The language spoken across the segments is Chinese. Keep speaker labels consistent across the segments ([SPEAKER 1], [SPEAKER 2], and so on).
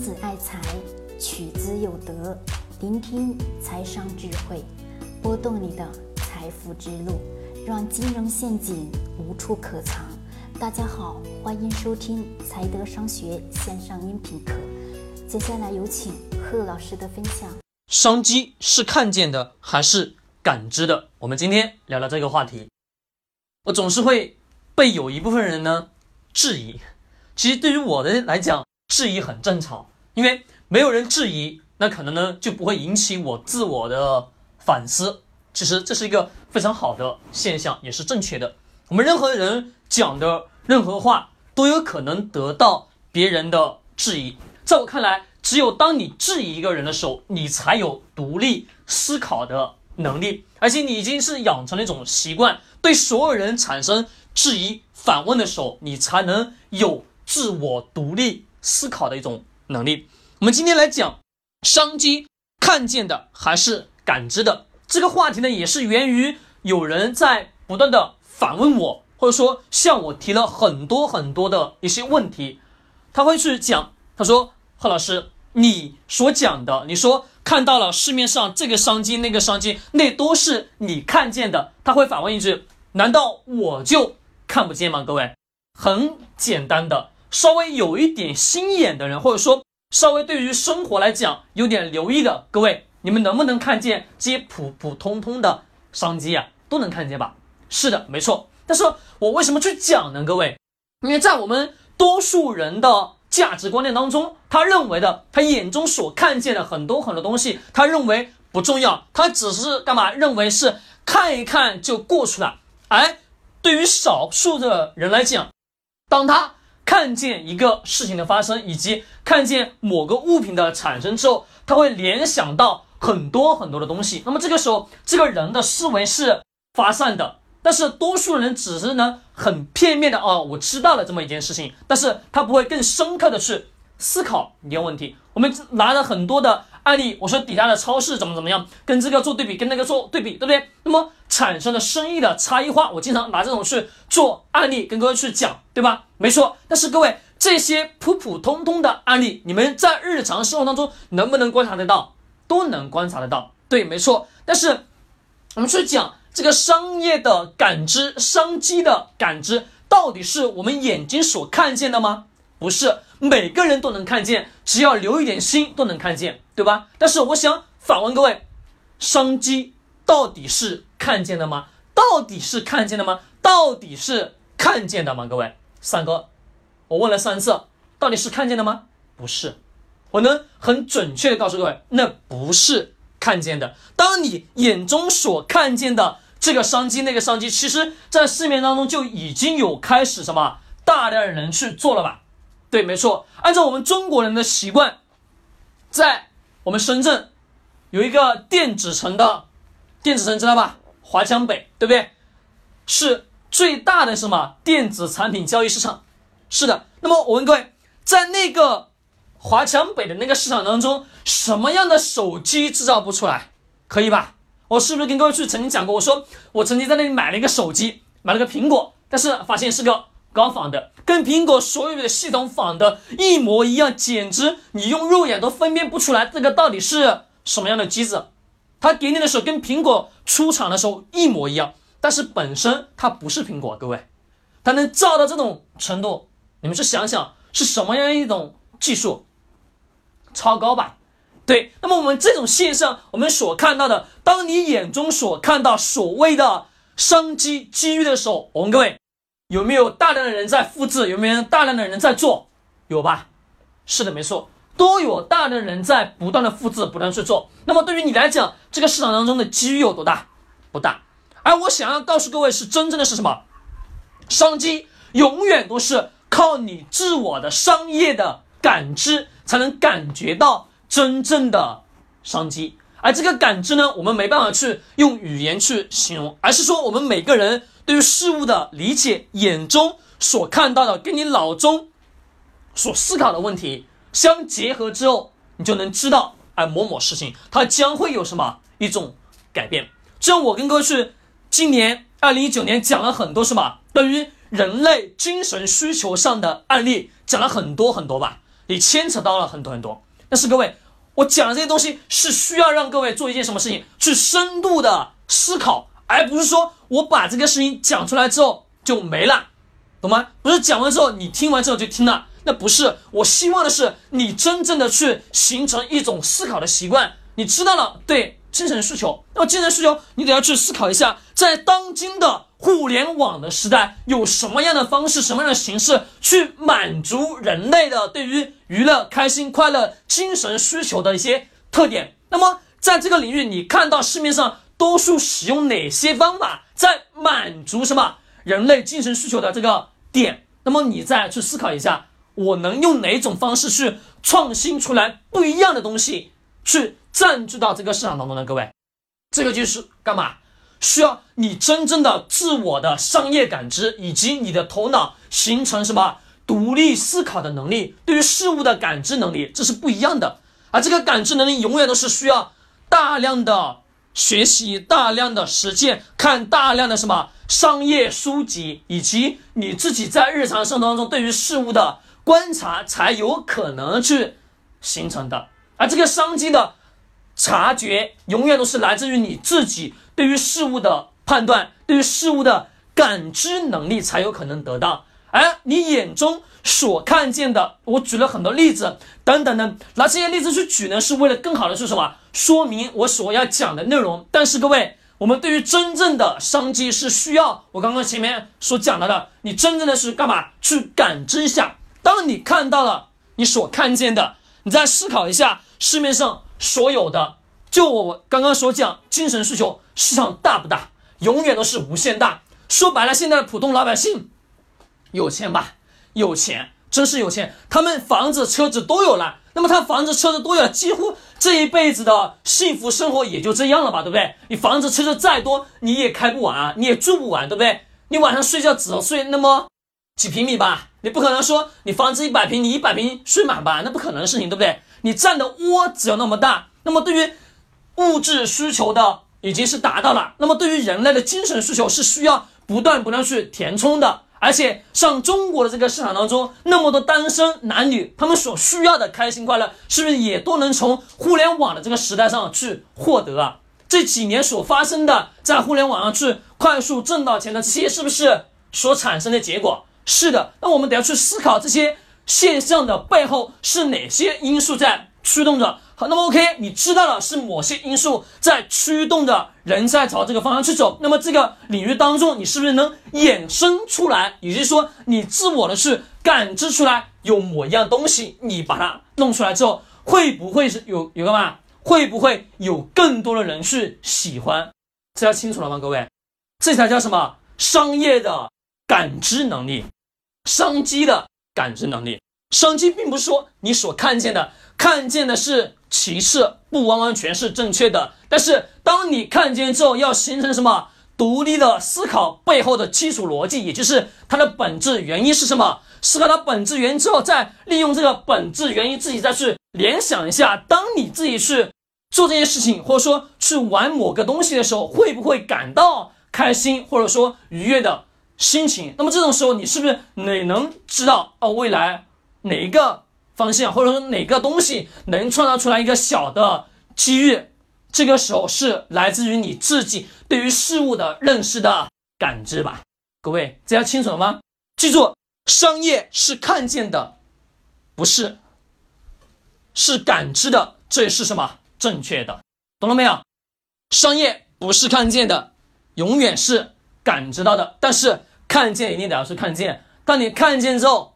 [SPEAKER 1] 子爱财，取之有德。聆听财商智慧，拨动你的财富之路，让金融陷阱无处可藏。大家好，欢迎收听财德商学线上音频课。接下来有请贺老师的分享。
[SPEAKER 2] 商机是看见的还是感知的？我们今天聊聊这个话题。我总是会被有一部分人呢质疑。其实对于我的来讲，质疑很正常，因为没有人质疑，那可能呢就不会引起我自我的反思。其实这是一个非常好的现象，也是正确的。我们任何人讲的任何话都有可能得到别人的质疑。在我看来，只有当你质疑一个人的时候，你才有独立思考的能力，而且你已经是养成了一种习惯，对所有人产生质疑反问的时候，你才能有。自我独立思考的一种能力。我们今天来讲商机，看见的还是感知的这个话题呢？也是源于有人在不断的反问我，或者说向我提了很多很多的一些问题。他会去讲，他说：“贺老师，你所讲的，你说看到了市面上这个商机、那个商机，那都是你看见的。”他会反问一句：“难道我就看不见吗？”各位，很简单的。稍微有一点心眼的人，或者说稍微对于生活来讲有点留意的各位，你们能不能看见这些普普通通的商机啊？都能看见吧？是的，没错。但是我为什么去讲呢？各位，因为在我们多数人的价值观念当中，他认为的，他眼中所看见的很多很多东西，他认为不重要，他只是干嘛？认为是看一看就过去了。而对于少数的人来讲，当他看见一个事情的发生，以及看见某个物品的产生之后，他会联想到很多很多的东西。那么这个时候，这个人的思维是发散的。但是多数人只是呢很片面的哦，我知道了这么一件事情，但是他不会更深刻的去思考一个问题。我们拿了很多的案例，我说底下的超市怎么怎么样，跟这个做对比，跟那个做对比，对不对？那么产生了生意的差异化，我经常拿这种去做案例跟各位去讲，对吧？没错。但是各位这些普普通通的案例，你们在日常生活当中能不能观察得到？都能观察得到，对，没错。但是我们去讲这个商业的感知、商机的感知，到底是我们眼睛所看见的吗？不是，每个人都能看见，只要留一点心都能看见，对吧？但是我想反问各位，商机到底是看见的吗？到底是看见的吗？到底是看见的吗？各位，三哥，我问了三次，到底是看见的吗？不是，我能很准确的告诉各位，那不是看见的。当你眼中所看见的这个商机，那个商机，其实在市面当中就已经有开始什么大量人去做了吧？对，没错。按照我们中国人的习惯，在我们深圳有一个电子城的电子城，知道吧？华强北，对不对？是最大的什么电子产品交易市场？是的。那么我问各位，在那个华强北的那个市场当中，什么样的手机制造不出来？可以吧？我是不是跟各位去曾经讲过？我说我曾经在那里买了一个手机，买了个苹果，但是发现是个。高仿的，跟苹果所有的系统仿的一模一样，简直你用肉眼都分辨不出来这个到底是什么样的机子。它给你的时候跟苹果出厂的时候一模一样，但是本身它不是苹果，各位，它能造到这种程度，你们去想想是什么样一种技术？超高吧？对。那么我们这种现象，我们所看到的，当你眼中所看到所谓的商机机遇的时候，我问各位。有没有大量的人在复制？有没有大量的人在做？有吧？是的，没错，都有大量的人在不断的复制，不断去做。那么对于你来讲，这个市场当中的机遇有多大？不大。而我想要告诉各位，是真正的是什么？商机永远都是靠你自我的商业的感知才能感觉到真正的商机。而这个感知呢，我们没办法去用语言去形容，而是说我们每个人。对于事物的理解，眼中所看到的，跟你脑中所思考的问题相结合之后，你就能知道，哎，某某事情它将会有什么一种改变。就像我跟各位去今年二零一九年讲了很多什么关于人类精神需求上的案例，讲了很多很多吧。也牵扯到了很多很多。但是各位，我讲的这些东西是需要让各位做一件什么事情，去深度的思考，而不是说我把这个事情讲出来之后就没了，懂吗？不是讲完之后你听完之后就听了，那不是。我希望的是你真正的去形成一种思考的习惯，你知道了，对。精神需求，那么精神需求，你得要去思考一下，在当今的互联网的时代，有什么样的方式、什么样的形式去满足人类的对于娱乐、开心、快乐、精神需求的一些特点？那么在这个领域，你看到市面上多数使用哪些方法在满足什么人类精神需求的这个点？那么你再去思考一下，我能用哪种方式去创新出来不一样的东西？去占据到这个市场当中的各位，这个就是干嘛？需要你真正的自我的商业感知，以及你的头脑形成什么独立思考的能力，对于事物的感知能力，这是不一样的。而这个感知能力永远都是需要大量的学习、大量的实践、看大量的什么商业书籍，以及你自己在日常生活当中对于事物的观察，才有可能去形成的。而这个商机的察觉，永远都是来自于你自己对于事物的判断，对于事物的感知能力才有可能得到。而你眼中所看见的，我举了很多例子，等等等，拿这些例子去举呢，是为了更好的是什么？说明我所要讲的内容。但是各位，我们对于真正的商机是需要我刚刚前面所讲到的，你真正的是干嘛？去感知一下。当你看到了你所看见的，你再思考一下。市面上所有的，就我刚刚所讲，精神需求市场大不大？永远都是无限大。说白了，现在的普通老百姓有钱吧？有钱，真是有钱。他们房子、车子都有了。那么他房子、车子都有，几乎这一辈子的幸福生活也就这样了吧？对不对？你房子、车子再多，你也开不完啊，你也住不完，对不对？你晚上睡觉只能睡那么几平米吧？你不可能说你房子一百平，你一百平睡满吧？那不可能的事情，对不对？你占的窝只有那么大，那么对于物质需求的已经是达到了，那么对于人类的精神需求是需要不断不断去填充的。而且像中国的这个市场当中，那么多单身男女，他们所需要的开心快乐，是不是也都能从互联网的这个时代上去获得啊？这几年所发生的在互联网上去快速挣到钱的这些，是不是所产生的结果？是的。那我们得要去思考这些。现象的背后是哪些因素在驱动着？好，那么 OK，你知道了是某些因素在驱动着人在朝这个方向去走。那么这个领域当中，你是不是能衍生出来？也就是说，你自我的去感知出来有某一样东西，你把它弄出来之后，会不会是有有个嘛？会不会有更多的人去喜欢？这要清楚了吗，各位？这才叫什么？商业的感知能力，商机的。感知能力，商机并不是说你所看见的，看见的是其次，不完完全是正确的。但是当你看见之后，要形成什么独立的思考背后的基础逻辑，也就是它的本质原因是什么？思考它本质原因之后，再利用这个本质原因自己再去联想一下，当你自己去做这件事情，或者说去玩某个东西的时候，会不会感到开心，或者说愉悦的？心情，那么这种时候，你是不是你能知道哦？未来哪一个方向，或者说哪个东西能创造出来一个小的机遇？这个时候是来自于你自己对于事物的认识的感知吧？各位，这样清楚了吗？记住，商业是看见的，不是，是感知的，这也是什么？正确的，懂了没有？商业不是看见的，永远是感知到的，但是。看见一定得要是看见，当你看见之后，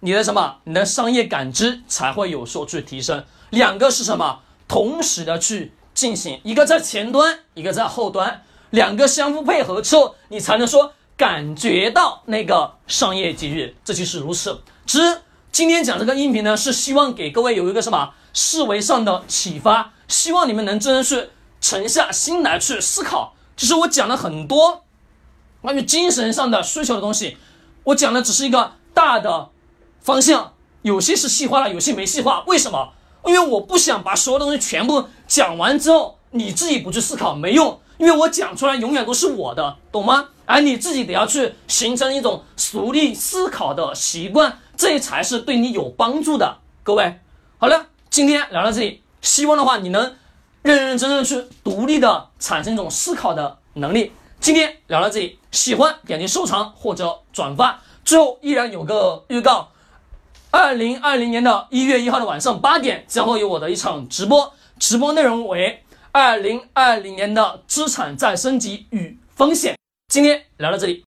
[SPEAKER 2] 你的什么，你的商业感知才会有所去提升。两个是什么？同时的去进行，一个在前端，一个在后端，两个相互配合之后，你才能说感觉到那个商业机遇。这就是如此。其实今天讲这个音频呢，是希望给各位有一个什么思维上的启发，希望你们能真的是沉下心来去思考。就是我讲了很多。关于精神上的需求的东西，我讲的只是一个大的方向，有些是细化了，有些没细化。为什么？因为我不想把所有东西全部讲完之后，你自己不去思考没用，因为我讲出来永远都是我的，懂吗？而你自己得要去形成一种独立思考的习惯，这才是对你有帮助的，各位，好了，今天聊到这里，希望的话你能认认真真去独立的产生一种思考的能力。今天聊到这里，喜欢点击收藏或者转发。最后依然有个预告，二零二零年的一月一号的晚上八点，将会有我的一场直播，直播内容为二零二零年的资产再升级与风险。今天聊到这里。